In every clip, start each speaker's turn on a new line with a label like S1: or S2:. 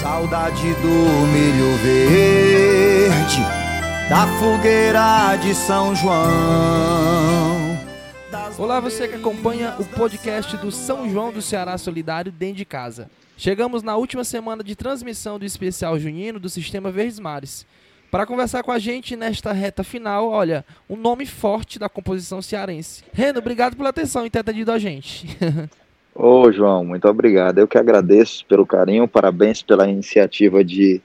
S1: Saudade do milho verde, da fogueira de São João.
S2: Olá, você que acompanha o podcast do São João do Ceará Solidário dentro de casa. Chegamos na última semana de transmissão do especial junino do Sistema Verdes Mares. Para conversar com a gente nesta reta final, olha, um nome forte da composição cearense. Reno, obrigado pela atenção e ter atendido a gente.
S3: Ô, João, muito obrigado. Eu que agradeço pelo carinho, parabéns pela iniciativa de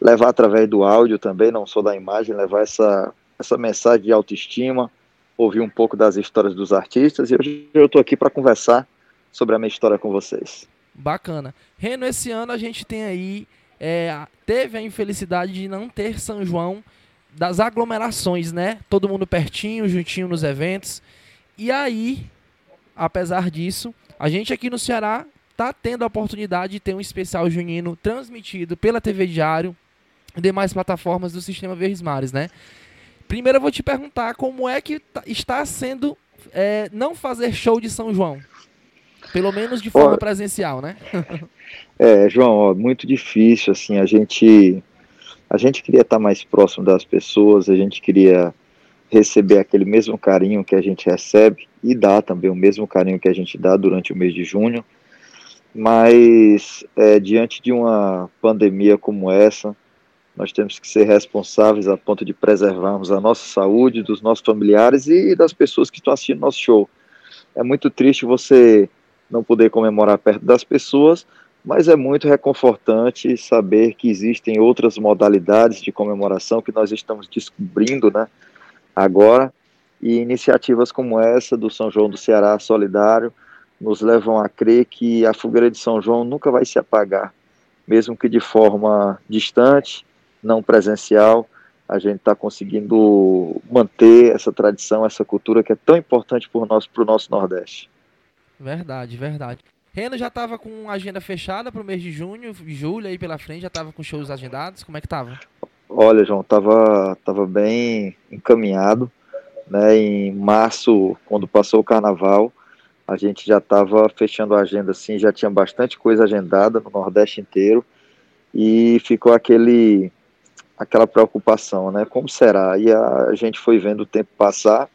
S3: levar através do áudio também, não só da imagem, levar essa, essa mensagem de autoestima, ouvir um pouco das histórias dos artistas. E hoje eu estou aqui para conversar sobre a minha história com vocês.
S2: Bacana. Reno, esse ano a gente tem aí, é, teve a infelicidade de não ter São João das aglomerações, né? Todo mundo pertinho, juntinho nos eventos. E aí, apesar disso, a gente aqui no Ceará está tendo a oportunidade de ter um especial junino transmitido pela TV Diário e demais plataformas do Sistema Verdes Mares, né? Primeiro eu vou te perguntar como é que tá, está sendo é, não fazer show de São João. Pelo menos de forma presencial, né?
S3: é, João, ó, muito difícil, assim, a gente a gente queria estar mais próximo das pessoas, a gente queria receber aquele mesmo carinho que a gente recebe e dá também o mesmo carinho que a gente dá durante o mês de junho. Mas é, diante de uma pandemia como essa, nós temos que ser responsáveis a ponto de preservarmos a nossa saúde, dos nossos familiares e das pessoas que estão assistindo nosso show. É muito triste você não poder comemorar perto das pessoas, mas é muito reconfortante saber que existem outras modalidades de comemoração que nós estamos descobrindo, né? Agora, e iniciativas como essa do São João do Ceará Solidário nos levam a crer que a fogueira de São João nunca vai se apagar, mesmo que de forma distante, não presencial, a gente está conseguindo manter essa tradição, essa cultura que é tão importante para o nosso, nosso Nordeste.
S2: Verdade, verdade. Reno já estava com agenda fechada para o mês de junho, julho aí pela frente, já estava com shows agendados, como é que estava?
S3: Olha, João, tava, tava bem encaminhado, né? Em março, quando passou o carnaval, a gente já estava fechando a agenda assim, já tinha bastante coisa agendada no Nordeste inteiro e ficou aquele aquela preocupação, né? Como será? E a gente foi vendo o tempo passar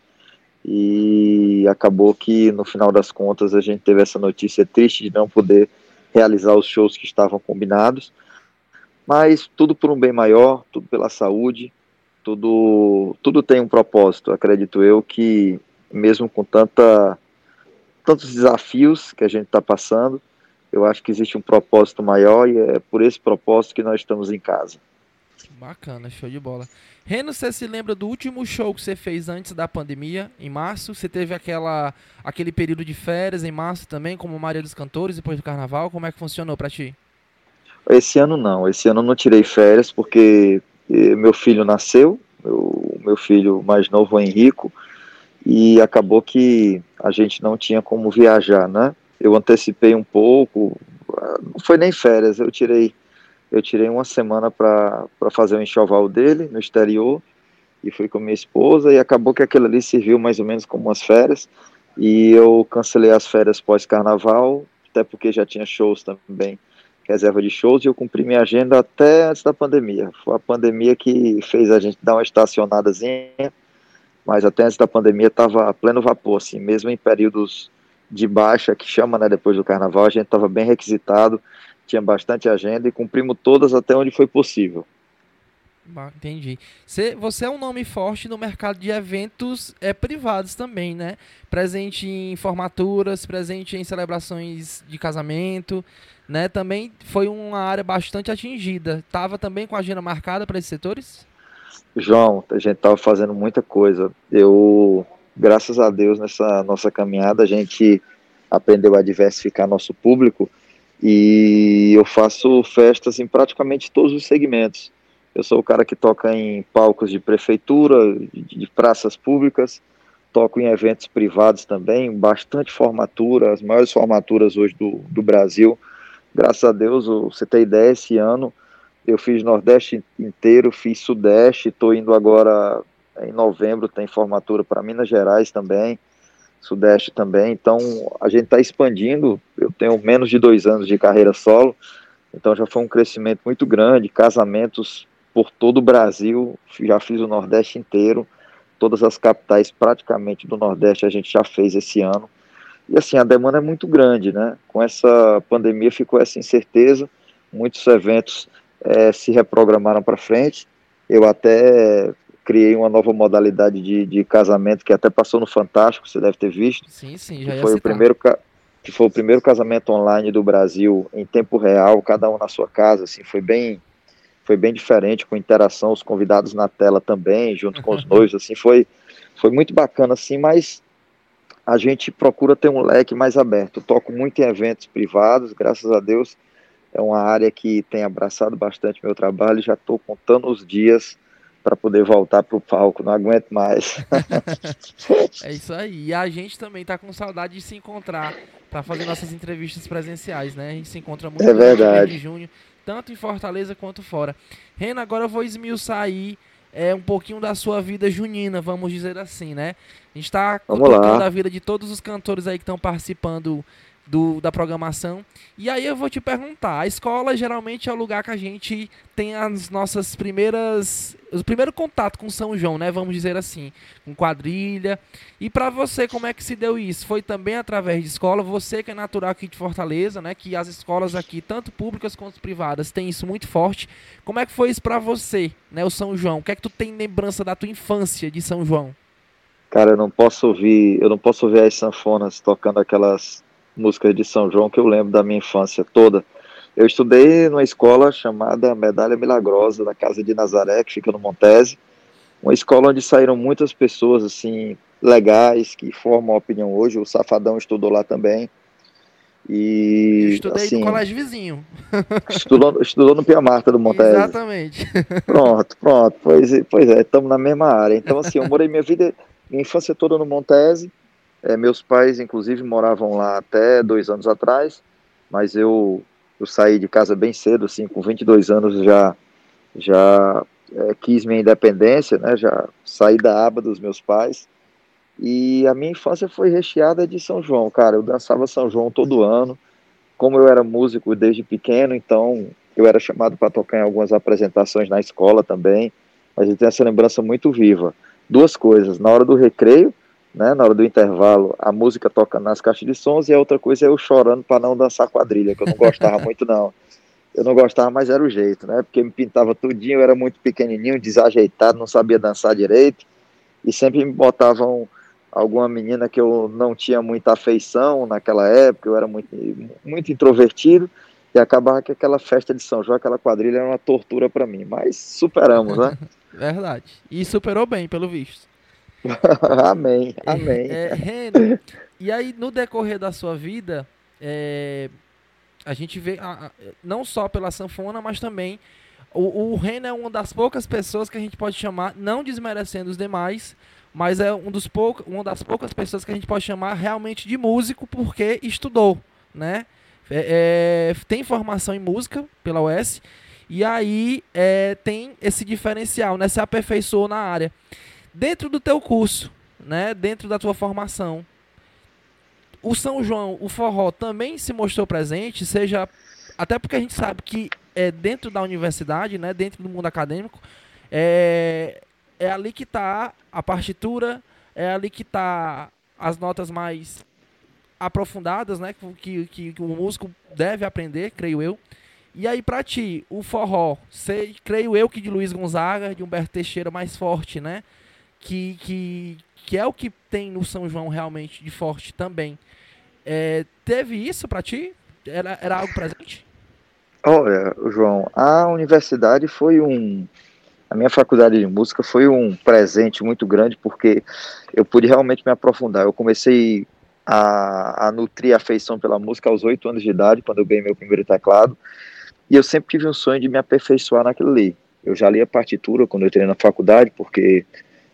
S3: e acabou que no final das contas a gente teve essa notícia triste de não poder realizar os shows que estavam combinados mas tudo por um bem maior, tudo pela saúde, tudo, tudo tem um propósito. Acredito eu que, mesmo com tanta, tantos desafios que a gente está passando, eu acho que existe um propósito maior e é por esse propósito que nós estamos em casa.
S2: Bacana, show de bola. Reno, você se lembra do último show que você fez antes da pandemia, em março? Você teve aquela, aquele período de férias em março também, como Maria dos Cantores, depois do carnaval? Como é que funcionou para ti?
S3: Esse ano não, esse ano eu não tirei férias porque eh, meu filho nasceu, meu, meu filho mais novo, Henrico, e acabou que a gente não tinha como viajar, né? Eu antecipei um pouco, não foi nem férias, eu tirei eu tirei uma semana para fazer o enxoval dele no exterior e fui com minha esposa e acabou que aquilo ali serviu mais ou menos como umas férias e eu cancelei as férias pós-carnaval, até porque já tinha shows também reserva de shows e eu cumpri minha agenda até antes da pandemia. Foi a pandemia que fez a gente dar uma estacionadazinha, mas até antes da pandemia estava pleno vapor, assim, mesmo em períodos de baixa, que chama, né, depois do carnaval, a gente estava bem requisitado, tinha bastante agenda e cumprimos todas até onde foi possível.
S2: Entendi. Você, é um nome forte no mercado de eventos é, privados também, né? Presente em formaturas, presente em celebrações de casamento né, também foi uma área bastante atingida. Estava também com a agenda marcada para esses setores?
S3: João, a gente estava fazendo muita coisa. Eu, graças a Deus, nessa nossa caminhada, a gente aprendeu a diversificar nosso público e eu faço festas em praticamente todos os segmentos. Eu sou o cara que toca em palcos de prefeitura, de, praças públicas, toco em eventos privados também, bastante formatura, as maiores formaturas hoje do, do Brasil. Graças a Deus, você tem ideia, esse ano eu fiz Nordeste inteiro, fiz Sudeste, estou indo agora em novembro, tem formatura para Minas Gerais também, Sudeste também, então a gente está expandindo, eu tenho menos de dois anos de carreira solo, Então já foi um crescimento muito grande, casamentos por todo o Brasil, já fiz o Nordeste inteiro, todas as capitais praticamente do Nordeste a gente já fez esse ano. E assim, a demanda é muito grande, né? Com essa pandemia ficou essa incerteza, muitos eventos é, se reprogramaram para frente. Eu até criei uma nova modalidade de, de casamento que até passou no Fantástico, você deve ter visto.
S2: Sim, sim, já
S3: que foi o primeiro que foi o primeiro casamento online do Brasil em tempo real, cada um na sua casa, assim, foi bem foi bem diferente com interação, os convidados na tela também, junto com os noivos, assim, foi foi muito bacana assim, mas a gente procura ter um leque mais aberto. Eu toco muito em eventos privados, graças a Deus, é uma área que tem abraçado bastante meu trabalho, já estou contando os dias para poder voltar para o palco, não aguento mais.
S2: é isso aí. E a gente também está com saudade de se encontrar para fazer nossas entrevistas presenciais, né? A gente se encontra muito
S3: é verdade.
S2: de junho, tanto em Fortaleza quanto fora. Rena, agora eu vou esmiuçar aí é, um pouquinho da sua vida junina, vamos dizer assim, né? A gente está
S3: contando
S2: a vida de todos os cantores aí que estão participando do, da programação. E aí eu vou te perguntar, a escola geralmente é o lugar que a gente tem as nossas primeiras, o primeiro contato com São João, né? Vamos dizer assim, com quadrilha. E para você, como é que se deu isso? Foi também através de escola? Você que é natural aqui de Fortaleza, né? Que as escolas aqui, tanto públicas quanto privadas, têm isso muito forte. Como é que foi isso para você, né? O São João? O que é que tu tem lembrança da tua infância de São João?
S3: Cara, eu não posso ouvir, eu não posso ouvir as sanfonas tocando aquelas músicas de São João que eu lembro da minha infância toda. Eu estudei numa escola chamada Medalha Milagrosa, da Casa de Nazaré, que fica no Montese. Uma escola onde saíram muitas pessoas, assim, legais, que formam a opinião hoje. O Safadão estudou lá também. E,
S2: eu estudei
S3: assim,
S2: no colégio vizinho.
S3: Estudou, estudou no Pia Marta do Montese.
S2: Exatamente.
S3: Pronto, pronto. Pois, pois é, estamos na mesma área. Então, assim, eu morei minha vida, minha infância toda no Montese. É, meus pais, inclusive, moravam lá até dois anos atrás, mas eu, eu saí de casa bem cedo, assim, com 22 anos já, já é, quis minha independência, né, já saí da aba dos meus pais, e a minha infância foi recheada de São João, cara, eu dançava São João todo ano, como eu era músico desde pequeno, então eu era chamado para tocar em algumas apresentações na escola também, mas eu tenho essa lembrança muito viva. Duas coisas, na hora do recreio, né, na hora do intervalo, a música toca nas caixas de sons e a outra coisa é eu chorando para não dançar quadrilha, que eu não gostava muito não. Eu não gostava, mas era o jeito, né? Porque me pintava tudinho, eu era muito pequenininho, desajeitado, não sabia dançar direito e sempre me botavam alguma menina que eu não tinha muita afeição naquela época, eu era muito, muito introvertido e acabava que aquela festa de São João, aquela quadrilha era uma tortura para mim, mas superamos, né?
S2: Verdade. E superou bem, pelo visto.
S3: amém, amém.
S2: É, e aí, no decorrer da sua vida, é, a gente vê, a, a, não só pela sanfona, mas também o, o Ren é uma das poucas pessoas que a gente pode chamar, não desmerecendo os demais, mas é um dos pouca, uma das poucas pessoas que a gente pode chamar realmente de músico porque estudou, né? É, é, tem formação em música pela UES e aí é, tem esse diferencial, né? Se aperfeiçoou na área dentro do teu curso, né, dentro da tua formação. O São João, o forró também se mostrou presente, seja até porque a gente sabe que é dentro da universidade, né, dentro do mundo acadêmico, é, é ali que está a partitura, é ali que está as notas mais aprofundadas, né, que, que, que, o músico deve aprender, creio eu. E aí, para ti, o forró, sei, creio eu que de Luiz Gonzaga, de Humberto Teixeira mais forte, né? Que, que, que é o que tem no São João realmente de forte também. É, teve isso para ti? Era, era algo presente?
S3: Olha, João, a universidade foi um. A minha faculdade de música foi um presente muito grande porque eu pude realmente me aprofundar. Eu comecei a, a nutrir a afeição pela música aos oito anos de idade, quando eu ganhei meu primeiro teclado, e eu sempre tive um sonho de me aperfeiçoar naquilo ali. Eu já li a partitura quando eu entrei na faculdade, porque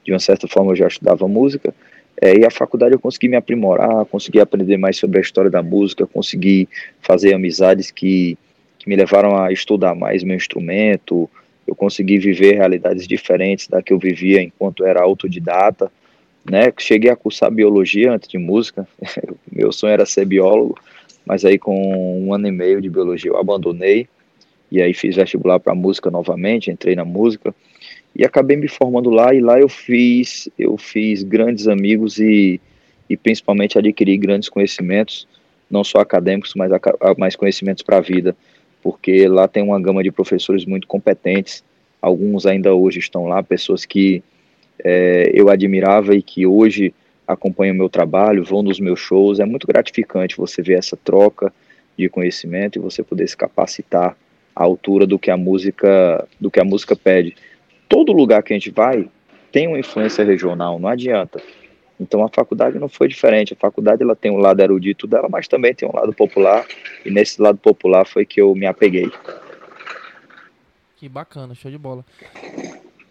S3: de uma certa forma eu já estudava música, é, e a faculdade eu consegui me aprimorar, consegui aprender mais sobre a história da música, consegui fazer amizades que, que me levaram a estudar mais meu instrumento, eu consegui viver realidades diferentes da que eu vivia enquanto era autodidata, né? Cheguei a cursar biologia antes de música, meu sonho era ser biólogo, mas aí com um ano e meio de biologia eu abandonei e aí fiz vestibular para música novamente, entrei na música e acabei me formando lá e lá eu fiz eu fiz grandes amigos e, e principalmente adquiri grandes conhecimentos, não só acadêmicos, mas mais conhecimentos para a vida, porque lá tem uma gama de professores muito competentes, alguns ainda hoje estão lá, pessoas que é, eu admirava e que hoje acompanham meu trabalho, vão nos meus shows, é muito gratificante você ver essa troca de conhecimento e você poder se capacitar à altura do que a música do que a música pede. Todo lugar que a gente vai tem uma influência regional, não adianta. Então a faculdade não foi diferente. A faculdade ela tem um lado erudito dela, mas também tem um lado popular. E nesse lado popular foi que eu me apeguei.
S2: Que bacana, show de bola.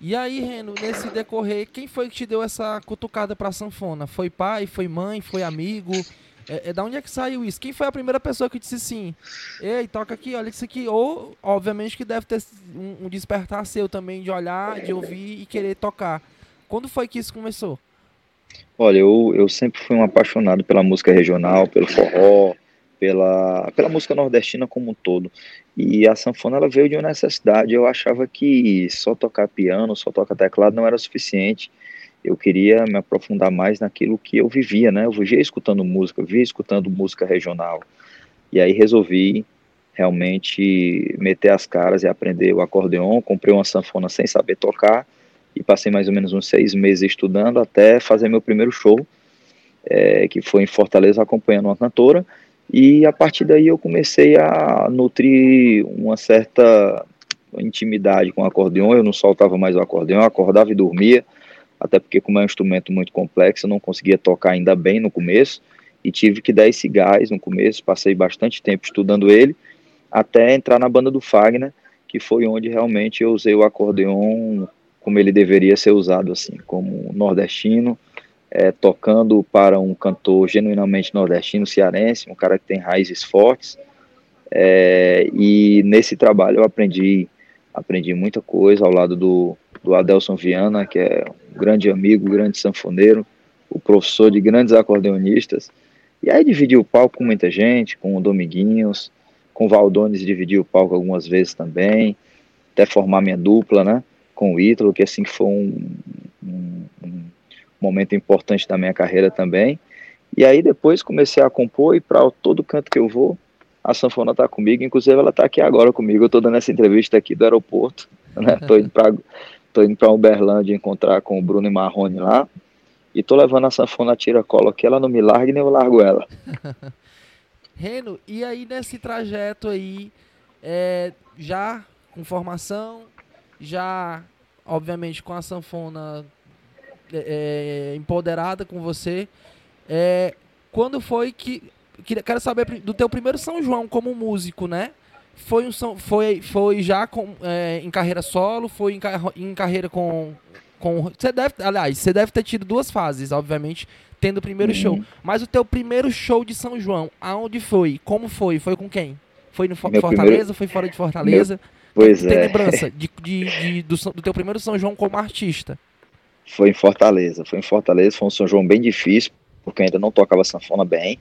S2: E aí, Reno, nesse decorrer, quem foi que te deu essa cutucada pra sanfona? Foi pai, foi mãe, foi amigo? É, é, da onde é que saiu isso? Quem foi a primeira pessoa que disse assim, ei, toca aqui, olha isso aqui? Ou, obviamente, que deve ter um, um despertar seu também de olhar, de ouvir e querer tocar. Quando foi que isso começou?
S3: Olha, eu, eu sempre fui um apaixonado pela música regional, pelo forró, pela, pela música nordestina como um todo. E a sanfona ela veio de uma necessidade. Eu achava que só tocar piano, só tocar teclado não era suficiente eu queria me aprofundar mais naquilo que eu vivia, né? Eu vivia escutando música, eu vivia escutando música regional. E aí resolvi realmente meter as caras e aprender o acordeon. Comprei uma sanfona sem saber tocar e passei mais ou menos uns seis meses estudando até fazer meu primeiro show, é, que foi em Fortaleza acompanhando uma cantora. E a partir daí eu comecei a nutrir uma certa intimidade com o acordeon. Eu não soltava mais o acordeon, acordava e dormia até porque como é um instrumento muito complexo, eu não conseguia tocar ainda bem no começo, e tive que dar esse gás no começo, passei bastante tempo estudando ele, até entrar na banda do Fagner, que foi onde realmente eu usei o acordeon como ele deveria ser usado, assim, como nordestino, é, tocando para um cantor genuinamente nordestino, cearense, um cara que tem raízes fortes, é, e nesse trabalho eu aprendi, aprendi muita coisa ao lado do, do Adelson Viana, que é um grande amigo, grande sanfoneiro, o professor de grandes acordeonistas. E aí dividi o palco com muita gente, com o Dominguinhos, com o Valdones dividi o palco algumas vezes também, até formar minha dupla, né, com o Ítalo, que assim foi um, um, um momento importante da minha carreira também. E aí depois comecei a compor e para todo canto que eu vou, a sanfona está comigo, inclusive ela está aqui agora comigo, eu estou dando essa entrevista aqui do aeroporto, né, tô indo para Tô indo para Uberlândia encontrar com o Bruno e Marrone lá. E tô levando a sanfona tira-colo aqui, ela não me larga nem eu largo ela.
S2: Reno, e aí nesse trajeto aí, é, já com formação, já obviamente com a sanfona é, é empoderada com você, é, quando foi que, quero saber do teu primeiro São João como músico, né? Foi, um, foi, foi já com, é, em carreira solo, foi em, em carreira com, com. Você deve, aliás, você deve ter tido duas fases, obviamente, tendo o primeiro uhum. show. Mas o teu primeiro show de São João, aonde foi? Como foi? Foi com quem? Foi no Meu Fortaleza? Primeiro... Foi fora de Fortaleza? Meu...
S3: Pois tem, é.
S2: Tem lembrança de, de, de do, do, teu primeiro São João como artista?
S3: Foi em Fortaleza. Foi em Fortaleza, foi um São João bem difícil, porque ainda não tocava sanfona bem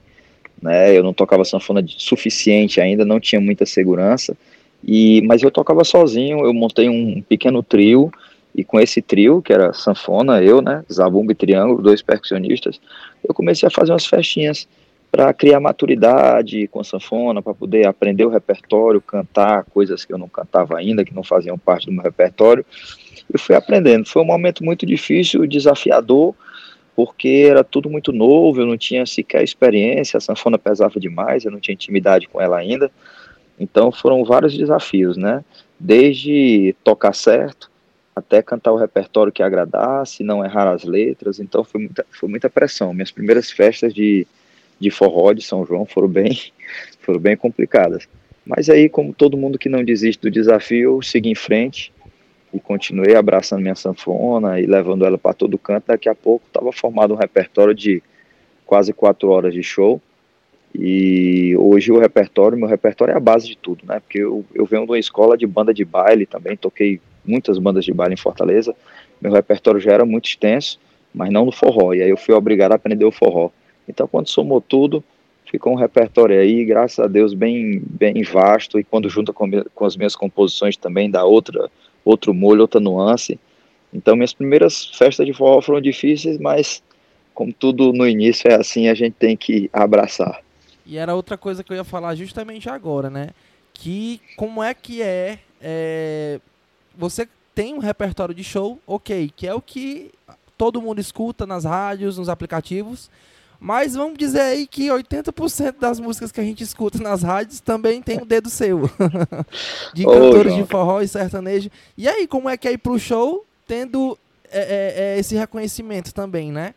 S3: né? Eu não tocava sanfona suficiente ainda, não tinha muita segurança. E mas eu tocava sozinho, eu montei um pequeno trio e com esse trio, que era sanfona, eu, né, zabumba e triângulo, dois percussionistas, eu comecei a fazer umas festinhas para criar maturidade com a sanfona, para poder aprender o repertório, cantar coisas que eu não cantava ainda, que não faziam parte do meu repertório. E fui aprendendo. Foi um momento muito difícil, desafiador, porque era tudo muito novo, eu não tinha sequer experiência, a sanfona pesava demais, eu não tinha intimidade com ela ainda. Então foram vários desafios, né? Desde tocar certo, até cantar o repertório que agradasse, não errar as letras, então foi muita, foi muita pressão. Minhas primeiras festas de, de forró de São João foram bem, foram bem complicadas. Mas aí, como todo mundo que não desiste do desafio, segui em frente, e continuei abraçando minha sanfona e levando ela para todo canto. Daqui a pouco estava formado um repertório de quase quatro horas de show. E hoje o repertório, meu repertório é a base de tudo, né? Porque eu, eu venho de uma escola de banda de baile também, toquei muitas bandas de baile em Fortaleza. Meu repertório já era muito extenso, mas não no forró. E aí eu fui obrigado a aprender o forró. Então, quando somou tudo, ficou um repertório aí, graças a Deus, bem, bem vasto, e quando junta com, com as minhas composições também dá outra, outro molho, outra nuance. Então, minhas primeiras festas de forró foram difíceis, mas como tudo no início é assim, a gente tem que abraçar.
S2: E era outra coisa que eu ia falar justamente agora, né? Que como é que é, é você tem um repertório de show, ok, que é o que todo mundo escuta nas rádios, nos aplicativos, mas vamos dizer aí que 80% das músicas que a gente escuta nas rádios também tem o um dedo seu. de cantores de forró e sertanejo. E aí, como é que é ir pro show tendo é, é, é esse reconhecimento também, né?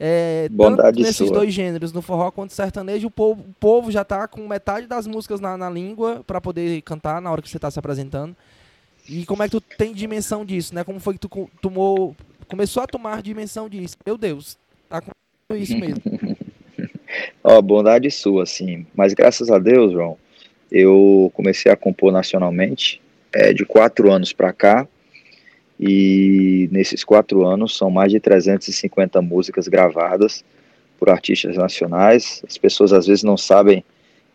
S2: É, tanto nesses sua. dois gêneros, no forró quanto no sertanejo, o povo, o povo já tá com metade das músicas na, na língua para poder cantar na hora que você está se apresentando. E como é que tu tem dimensão disso, né? Como foi que tu tomou, começou a tomar dimensão disso? Meu Deus, tá com isso mesmo.
S3: Ó, bondade sua, sim. Mas graças a Deus, João, eu comecei a compor nacionalmente é, de quatro anos para cá. E nesses quatro anos são mais de 350 músicas gravadas por artistas nacionais. As pessoas às vezes não sabem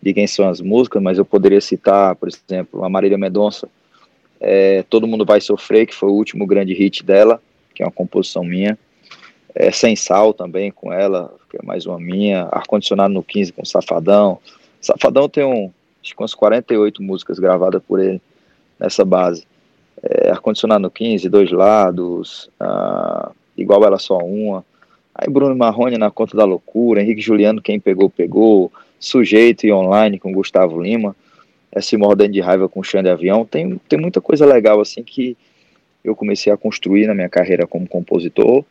S3: de quem são as músicas, mas eu poderia citar, por exemplo, a Marília Mendonça, é, Todo Mundo Vai Sofrer, que foi o último grande hit dela, que é uma composição minha. É, Sem Sal também com ela, que é mais uma minha. Ar-Condicionado no 15 com Safadão. Safadão tem um, acho que umas 48 músicas gravadas por ele nessa base. É, Ar-Condicionado no 15, Dois Lados, ah, Igual Ela Só Uma. Aí Bruno Marrone na Conta da Loucura, Henrique Juliano, Quem Pegou, Pegou, Sujeito e Online com Gustavo Lima essa mordendo de raiva com Xande Avião. Tem, tem muita coisa legal assim que eu comecei a construir na minha carreira como compositor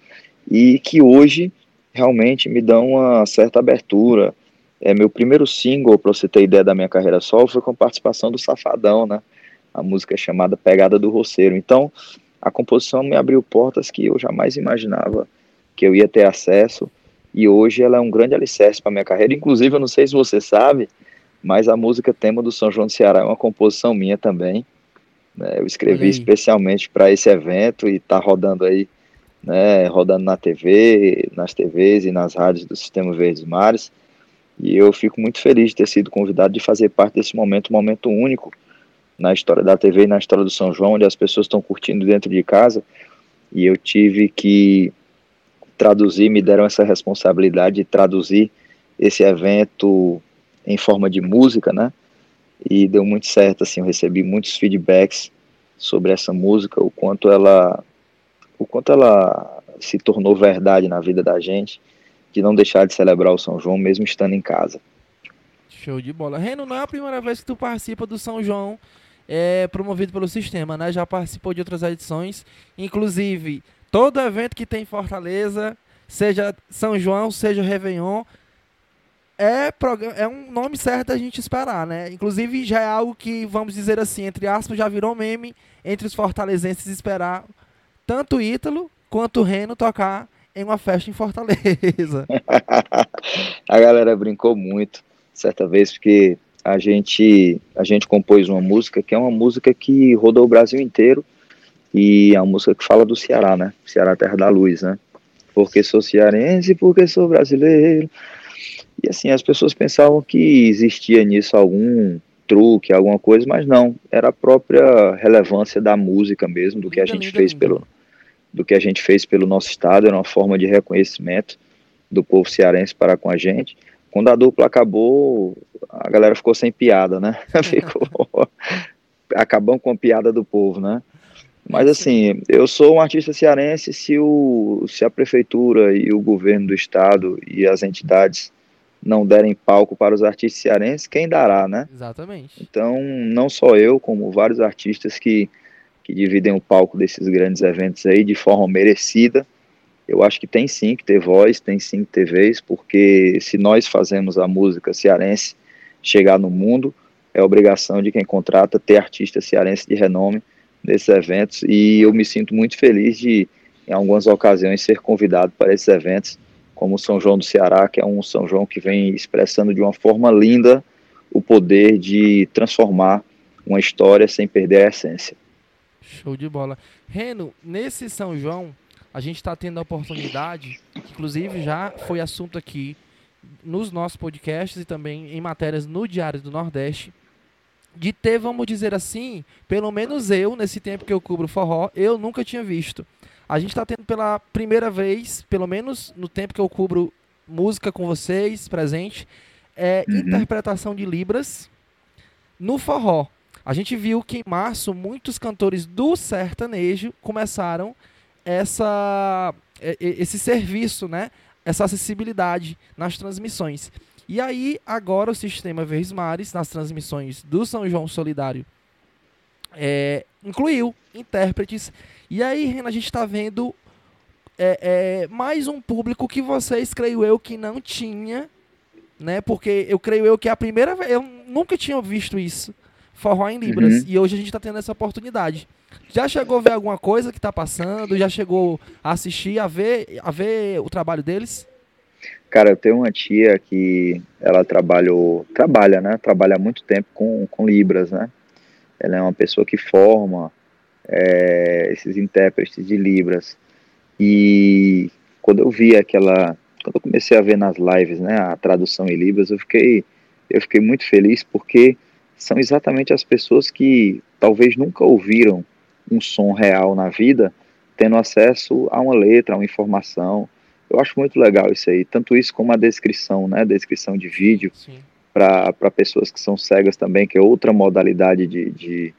S3: e que hoje realmente me dão uma certa abertura. É, meu primeiro single, para você ter ideia da minha carreira solo, foi com participação do Safadão, né? A música chamada Pegada do Roceiro. Então, a composição me abriu portas que eu jamais imaginava que eu ia ter acesso. E hoje ela é um grande alicerce para minha carreira. Inclusive, eu não sei se você sabe, mas a música tema do São João do Ceará é uma composição minha também. Né? Eu escrevi especialmente para esse evento e está rodando aí, né, rodando na TV, nas TVs e nas rádios do Sistema Verdes Mares. E eu fico muito feliz de ter sido convidado de fazer parte desse momento, um momento único na história da TV e na história do São João, onde as pessoas estão curtindo dentro de casa. E eu tive que traduzir, me deram essa responsabilidade de traduzir esse evento em forma de música, né? E deu muito certo, assim, eu recebi muitos feedbacks sobre essa música, o quanto ela o quanto ela se tornou verdade na vida da gente, de não deixar de celebrar o São João mesmo estando em casa.
S2: Show de bola. Reno, não é a primeira vez que tu participa do São João é, promovido pelo sistema, né? Já participou de outras edições, inclusive todo evento que tem em Fortaleza, seja São João, seja Réveillon, é, é um nome certo a gente esperar, né? Inclusive já é algo que, vamos dizer assim, entre aspas, já virou meme entre os fortalezenses esperar tanto o Ítalo quanto o Reno tocar em uma festa em Fortaleza.
S3: a galera brincou muito certa vez porque a gente a gente compôs uma música que é uma música que rodou o Brasil inteiro e é uma música que fala do Ceará, né? Ceará Terra da Luz, né? Porque sou cearense, porque sou brasileiro. E assim, as pessoas pensavam que existia nisso algum truque, alguma coisa, mas não, era a própria relevância da música mesmo, do que a gente fez pelo do que a gente fez pelo nosso estado, era uma forma de reconhecimento do povo cearense para com a gente. Quando a dupla acabou, a galera ficou sem piada, né? ficou acabam com a piada do povo, né? Mas assim, eu sou um artista cearense se o se a prefeitura e o governo do estado e as entidades não derem palco para os artistas cearenses, quem dará, né?
S2: Exatamente.
S3: Então, não só eu, como vários artistas que, que dividem o palco desses grandes eventos aí de forma merecida, eu acho que tem sim que ter voz, tem sim que ter vez, porque se nós fazemos a música cearense chegar no mundo, é obrigação de quem contrata ter artistas cearenses de renome nesses eventos, e eu me sinto muito feliz de, em algumas ocasiões, ser convidado para esses eventos, como o São João do Ceará, que é um São João que vem expressando de uma forma linda o poder de transformar uma história sem perder a essência.
S2: Show de bola. Reno, nesse São João, a gente está tendo a oportunidade, inclusive já foi assunto aqui nos nossos podcasts e também em matérias no Diário do Nordeste, de ter, vamos dizer assim, pelo menos eu, nesse tempo que eu cubro forró, eu nunca tinha visto. A gente está tendo pela primeira vez, pelo menos no tempo que eu cubro música com vocês, presente, é uhum. interpretação de Libras no forró. A gente viu que em março muitos cantores do sertanejo começaram essa, esse serviço, né? essa acessibilidade nas transmissões. E aí, agora o sistema Verdes Mares, nas transmissões do São João Solidário, é, incluiu intérpretes. E aí, Renan, a gente está vendo é, é, mais um público que vocês, creio eu, que não tinha, né? Porque eu creio eu que é a primeira vez, eu nunca tinha visto isso, forró em Libras. Uhum. E hoje a gente está tendo essa oportunidade. Já chegou a ver alguma coisa que está passando? Já chegou a assistir, a ver, a ver o trabalho deles?
S3: Cara, eu tenho uma tia que ela trabalhou, trabalha, né? Trabalha há muito tempo com, com Libras, né? Ela é uma pessoa que forma é, esses intérpretes de Libras. E quando eu vi aquela, quando eu comecei a ver nas lives, né, a tradução em Libras, eu fiquei, eu fiquei muito feliz porque são exatamente as pessoas que talvez nunca ouviram um som real na vida, tendo acesso a uma letra, a uma informação. Eu acho muito legal isso aí, tanto isso como a descrição, né, descrição de vídeo para pessoas que são cegas também, que é outra modalidade de, de,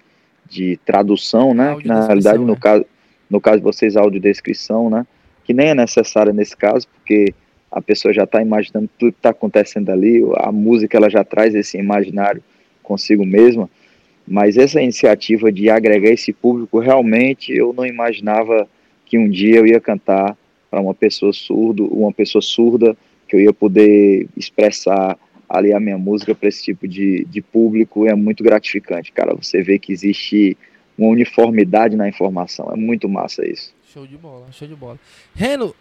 S3: de tradução, né? Na realidade, no é. caso no caso de vocês, audiodescrição, né? Que nem é necessária nesse caso, porque a pessoa já está imaginando tudo que está acontecendo ali, a música ela já traz esse imaginário consigo mesma, mas essa iniciativa de agregar esse público, realmente eu não imaginava que um dia eu ia cantar para uma pessoa surdo, uma pessoa surda, que eu ia poder expressar ali a minha música para esse tipo de, de público, é muito gratificante, cara, você vê que existe uma uniformidade na informação. É muito massa isso.
S2: Show de bola, show de bola. Reno,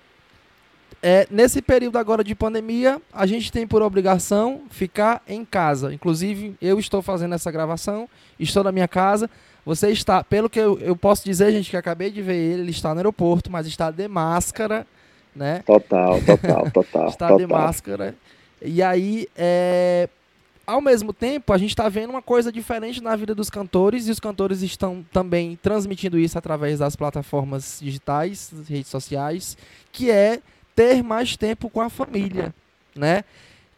S2: é, nesse período agora de pandemia, a gente tem por obrigação ficar em casa. Inclusive, eu estou fazendo essa gravação, estou na minha casa. Você está, pelo que eu, eu posso dizer, gente, que acabei de ver ele, ele está no aeroporto, mas está de máscara, né?
S3: Total, total, total.
S2: está
S3: total.
S2: de máscara. E aí, é, ao mesmo tempo, a gente está vendo uma coisa diferente na vida dos cantores e os cantores estão também transmitindo isso através das plataformas digitais, redes sociais, que é ter mais tempo com a família, né?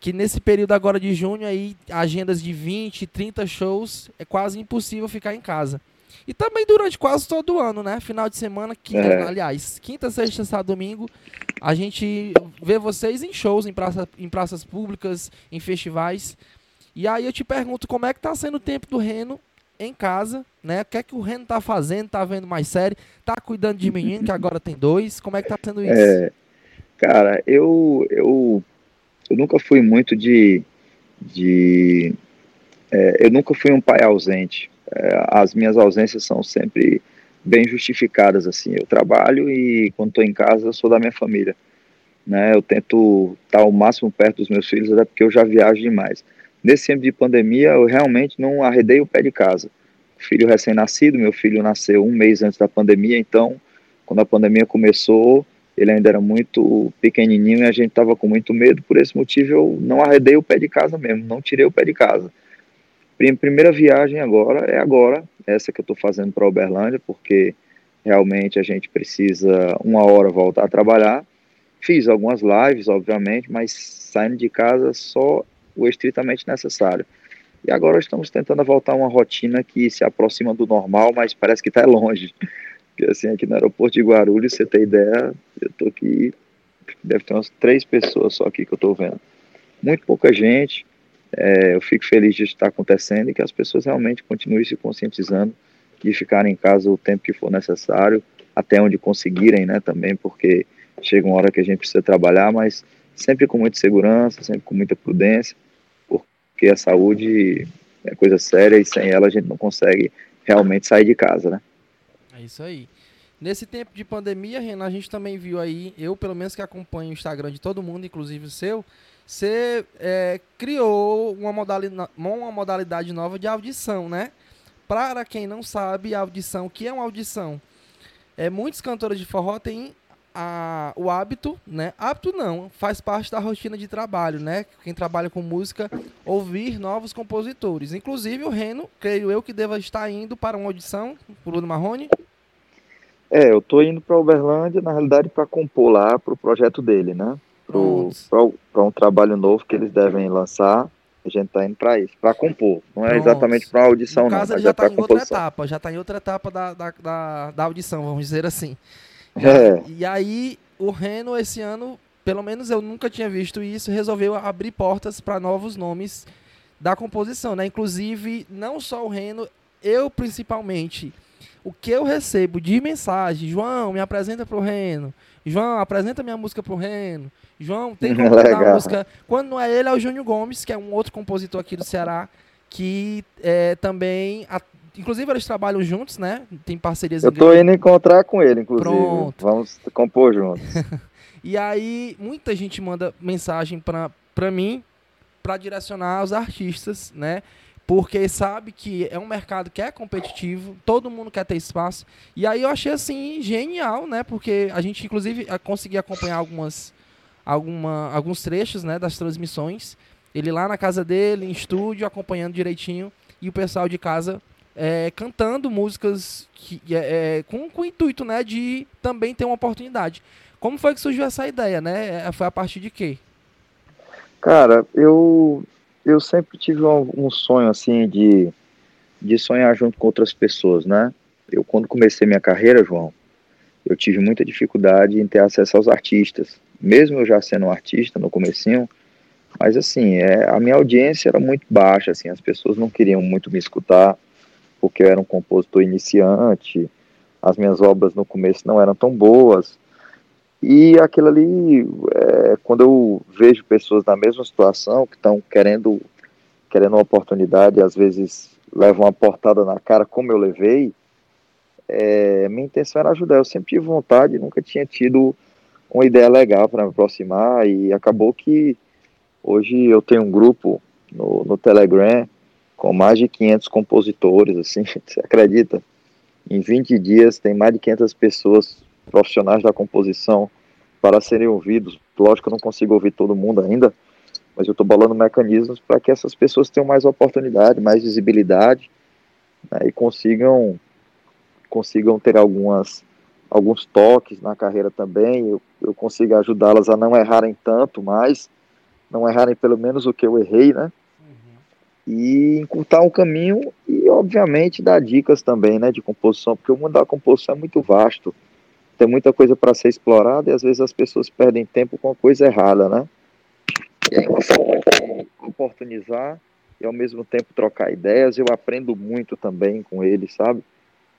S2: Que nesse período agora de junho aí, agendas de 20, 30 shows, é quase impossível ficar em casa. E também durante quase todo o ano, né? Final de semana, que, é. aliás, quinta, sexta, sábado, domingo, a gente vê vocês em shows, em, praça, em praças públicas, em festivais. E aí eu te pergunto como é que tá sendo o tempo do Reno em casa, né? O que é que o Reno tá fazendo? Tá vendo mais série? Tá cuidando de menino, que agora tem dois? Como é que tá sendo isso? É,
S3: cara, eu, eu, eu nunca fui muito de. de é, eu nunca fui um pai ausente. É, as minhas ausências são sempre bem justificadas, assim. Eu trabalho e quando estou em casa eu sou da minha família. Né? Eu tento estar o máximo perto dos meus filhos, até porque eu já viajo demais. Nesse tempo de pandemia, eu realmente não arredei o pé de casa. Filho recém-nascido, meu filho nasceu um mês antes da pandemia, então, quando a pandemia começou, ele ainda era muito pequenininho e a gente estava com muito medo. Por esse motivo, eu não arredei o pé de casa mesmo, não tirei o pé de casa. Primeira viagem agora é agora, essa que eu estou fazendo para Uberlândia, porque realmente a gente precisa uma hora voltar a trabalhar. Fiz algumas lives, obviamente, mas saindo de casa só o estritamente necessário. E agora estamos tentando voltar a uma rotina que se aproxima do normal, mas parece que está longe. Porque assim, aqui no aeroporto de Guarulhos, você tem ideia, eu estou aqui, deve ter umas três pessoas só aqui que eu estou vendo. Muito pouca gente, é, eu fico feliz de estar acontecendo e que as pessoas realmente continuem se conscientizando de ficar em casa o tempo que for necessário, até onde conseguirem, né, também, porque chega uma hora que a gente precisa trabalhar, mas sempre com muita segurança, sempre com muita prudência, porque a saúde é coisa séria e sem ela a gente não consegue realmente sair de casa, né?
S2: É isso aí. Nesse tempo de pandemia, Renan, a gente também viu aí, eu pelo menos que acompanho o Instagram de todo mundo, inclusive o seu, você é, criou uma modalidade, uma modalidade nova de audição, né? Para quem não sabe, audição, o que é uma audição? É, muitos cantores de forró têm a, o hábito, né? Hábito não, faz parte da rotina de trabalho, né? Quem trabalha com música, ouvir novos compositores. Inclusive o Reno, creio eu que deva estar indo para uma audição, Bruno Marrone.
S3: É, eu tô indo para Uberlândia, na realidade, para compor lá para o projeto dele, né? Para um trabalho novo que eles devem lançar. A gente tá indo para isso, para compor. Não é exatamente para audição, no
S2: caso,
S3: não.
S2: Ele já está é em outra etapa, já está em outra etapa da, da, da, da audição, vamos dizer assim.
S3: É.
S2: E aí, o Reno, esse ano, pelo menos eu nunca tinha visto isso, resolveu abrir portas para novos nomes da composição, né? Inclusive, não só o Reno, eu principalmente. O que eu recebo de mensagem, João, me apresenta pro Reno. João, apresenta minha música pro Reno. João, tem como a música. Quando não é ele, é o Júnior Gomes, que é um outro compositor aqui do Ceará, que é, também Inclusive, eles trabalham juntos, né? Tem parcerias.
S3: Eu tô indo encontrar com ele, inclusive. Pronto. Vamos compor juntos.
S2: e aí, muita gente manda mensagem pra, pra mim para direcionar os artistas, né? Porque sabe que é um mercado que é competitivo, todo mundo quer ter espaço. E aí eu achei assim genial, né? Porque a gente inclusive conseguia acompanhar algumas alguma, alguns trechos, né, das transmissões. Ele lá na casa dele, em estúdio, acompanhando direitinho, e o pessoal de casa é, cantando músicas que, é, é, com, com o intuito né, de também ter uma oportunidade. Como foi que surgiu essa ideia, né? É, foi a partir de quê?
S3: Cara, eu, eu sempre tive um, um sonho assim de, de sonhar junto com outras pessoas, né? Eu quando comecei minha carreira, João, eu tive muita dificuldade em ter acesso aos artistas. Mesmo eu já sendo um artista no comecinho, mas assim, é, a minha audiência era muito baixa, assim, as pessoas não queriam muito me escutar porque eu era um compositor iniciante, as minhas obras no começo não eram tão boas. E aquilo ali, é, quando eu vejo pessoas na mesma situação, que estão querendo, querendo uma oportunidade, às vezes levam uma portada na cara, como eu levei, é, minha intenção era ajudar. Eu sempre tive vontade, nunca tinha tido uma ideia legal para me aproximar, e acabou que hoje eu tenho um grupo no, no Telegram com mais de 500 compositores, assim, você acredita? Em 20 dias tem mais de 500 pessoas profissionais da composição para serem ouvidos. Lógico que eu não consigo ouvir todo mundo ainda, mas eu estou bolando mecanismos para que essas pessoas tenham mais oportunidade, mais visibilidade né, e consigam consigam ter algumas alguns toques na carreira também. Eu, eu consigo ajudá-las a não errarem tanto, mas não errarem pelo menos o que eu errei, né? E encurtar um caminho e, obviamente, dar dicas também, né, de composição, porque o mundo da composição é muito vasto, tem muita coisa para ser explorada e às vezes as pessoas perdem tempo com a coisa errada, né? E aí, uma forma de oportunizar e ao mesmo tempo trocar ideias, eu aprendo muito também com eles, sabe?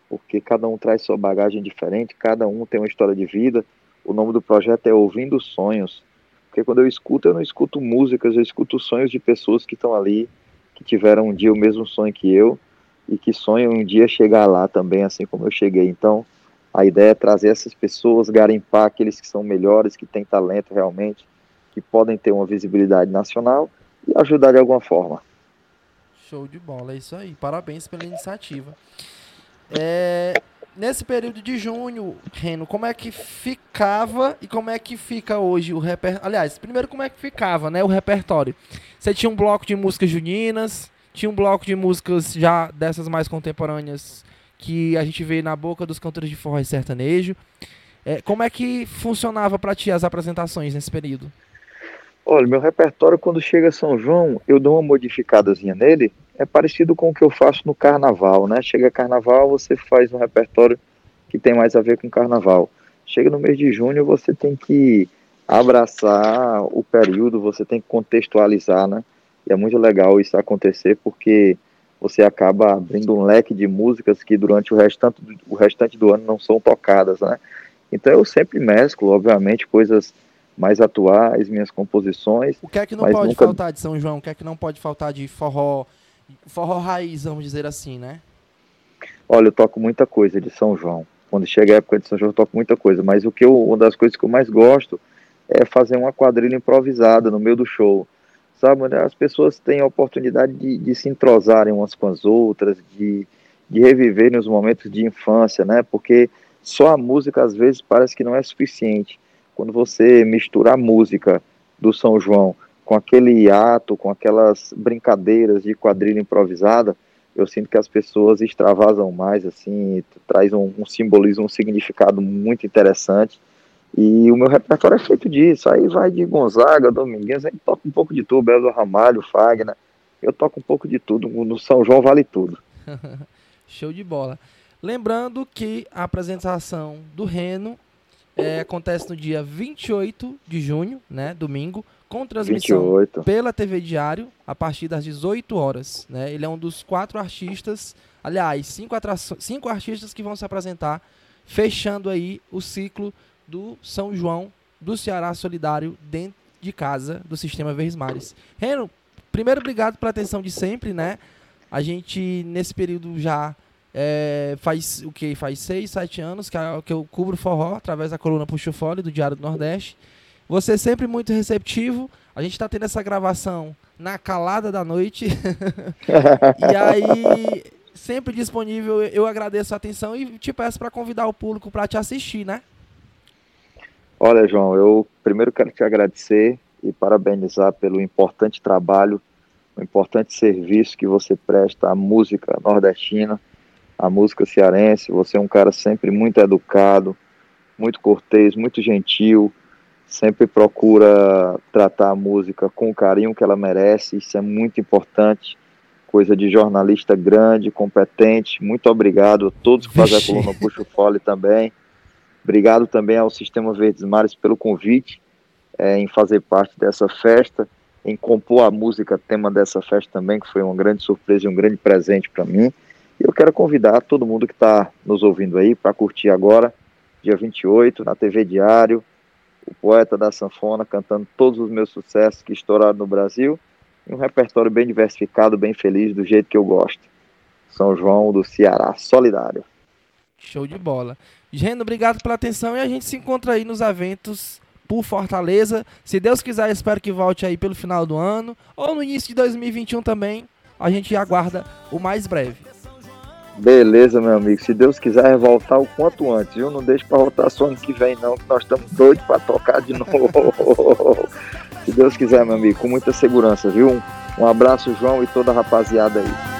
S3: Porque cada um traz sua bagagem diferente, cada um tem uma história de vida. O nome do projeto é Ouvindo Sonhos, porque quando eu escuto, eu não escuto músicas, eu escuto sonhos de pessoas que estão ali que tiveram um dia o mesmo sonho que eu e que sonham um dia chegar lá também, assim como eu cheguei. Então, a ideia é trazer essas pessoas, garimpar aqueles que são melhores, que têm talento realmente, que podem ter uma visibilidade nacional e ajudar de alguma forma.
S2: Show de bola, é isso aí. Parabéns pela iniciativa. É, nesse período de junho, Reno, como é que ficava e como é que fica hoje o repertório? Aliás, primeiro como é que ficava, né, o repertório? Você tinha um bloco de músicas juninas, tinha um bloco de músicas já dessas mais contemporâneas que a gente vê na boca dos cantores de forró e sertanejo. É, como é que funcionava para ti as apresentações nesse período?
S3: Olha, meu repertório quando chega São João, eu dou uma modificadazinha nele, é parecido com o que eu faço no carnaval, né? Chega carnaval, você faz um repertório que tem mais a ver com carnaval. Chega no mês de junho, você tem que abraçar o período, você tem que contextualizar, né? E é muito legal isso acontecer porque você acaba abrindo um leque de músicas que durante o restante, o restante do ano não são tocadas, né? Então eu sempre mesclo, obviamente, coisas mais atuais, minhas composições.
S2: O que é que não pode nunca... faltar de São João? O que é que não pode faltar de forró, forró raiz, vamos dizer assim, né?
S3: Olha, eu toco muita coisa de São João. Quando chega a época de São João, eu toco muita coisa. Mas o que eu, uma das coisas que eu mais gosto é fazer uma quadrilha improvisada no meio do show. Sabe, as pessoas têm a oportunidade de, de se entrosarem umas com as outras, de, de reviverem os momentos de infância, né? Porque só a música às vezes parece que não é suficiente. Quando você mistura a música do São João com aquele ato, com aquelas brincadeiras de quadrilha improvisada, eu sinto que as pessoas extravasam mais, assim, traz um, um simbolismo, um significado muito interessante. E o meu repertório é feito disso. Aí vai de Gonzaga, Domingues, aí toca um pouco de tudo, Belo Ramalho, Fagner. Eu toco um pouco de tudo. No São João vale tudo.
S2: Show de bola. Lembrando que a apresentação do Reno é, acontece no dia 28 de junho, né, domingo, com transmissão 28. pela TV Diário a partir das 18 horas. Né? Ele é um dos quatro artistas, aliás, cinco, cinco artistas que vão se apresentar, fechando aí o ciclo do São João do Ceará Solidário dentro de casa do Sistema Verdes. Reno, primeiro obrigado pela atenção de sempre, né? A gente, nesse período já é, faz o que? Faz seis, sete anos que, que eu cubro forró através da coluna Puxo Fole do Diário do Nordeste. Você é sempre muito receptivo. A gente está tendo essa gravação na calada da noite. e aí, sempre disponível. Eu agradeço a atenção e te peço para convidar o público para te assistir, né?
S3: Olha, João, eu primeiro quero te agradecer e parabenizar pelo importante trabalho, o importante serviço que você presta à música nordestina a música cearense. Você é um cara sempre muito educado, muito cortês, muito gentil, sempre procura tratar a música com o carinho que ela merece. Isso é muito importante. Coisa de jornalista grande, competente. Muito obrigado a todos que fazem a coluna Puxo Fole também. Obrigado também ao Sistema Verdes Mares pelo convite é, em fazer parte dessa festa, em compor a música tema dessa festa também, que foi uma grande surpresa e um grande presente para mim. E eu quero convidar todo mundo que está nos ouvindo aí para curtir agora, dia 28, na TV Diário, o poeta da sanfona cantando todos os meus sucessos que estouraram no Brasil, e um repertório bem diversificado, bem feliz, do jeito que eu gosto. São João do Ceará, solidário.
S2: Show de bola. Geno, obrigado pela atenção e a gente se encontra aí nos eventos por Fortaleza. Se Deus quiser, espero que volte aí pelo final do ano ou no início de 2021 também. A gente aguarda o mais breve.
S3: Beleza, meu amigo. Se Deus quiser voltar o quanto antes, viu? Não deixe para voltar só ano que vem, não, que nós estamos doidos para tocar de novo. Se Deus quiser, meu amigo, com muita segurança, viu? Um abraço, João, e toda a rapaziada aí.